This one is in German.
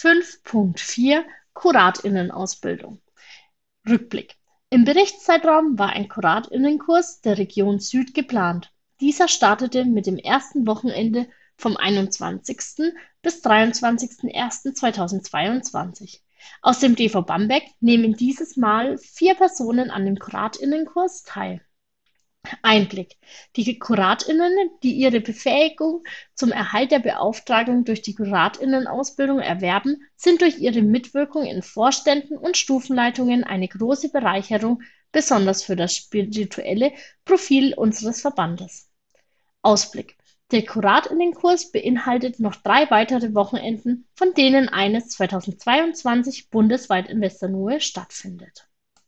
5.4 Kuratinnen-Ausbildung Rückblick Im Berichtszeitraum war ein Kuratinnenkurs der Region Süd geplant. Dieser startete mit dem ersten Wochenende vom 21. bis 23.01.2022. Aus dem DV Bamberg nehmen dieses Mal vier Personen an dem Kuratinnenkurs teil. Einblick: Die Kuratinnen, die ihre Befähigung zum Erhalt der Beauftragung durch die Kuratinnen-Ausbildung erwerben, sind durch ihre Mitwirkung in Vorständen und Stufenleitungen eine große Bereicherung, besonders für das spirituelle Profil unseres Verbandes. Ausblick: Der Kuratinnenkurs beinhaltet noch drei weitere Wochenenden, von denen eines 2022 bundesweit in Westernohe stattfindet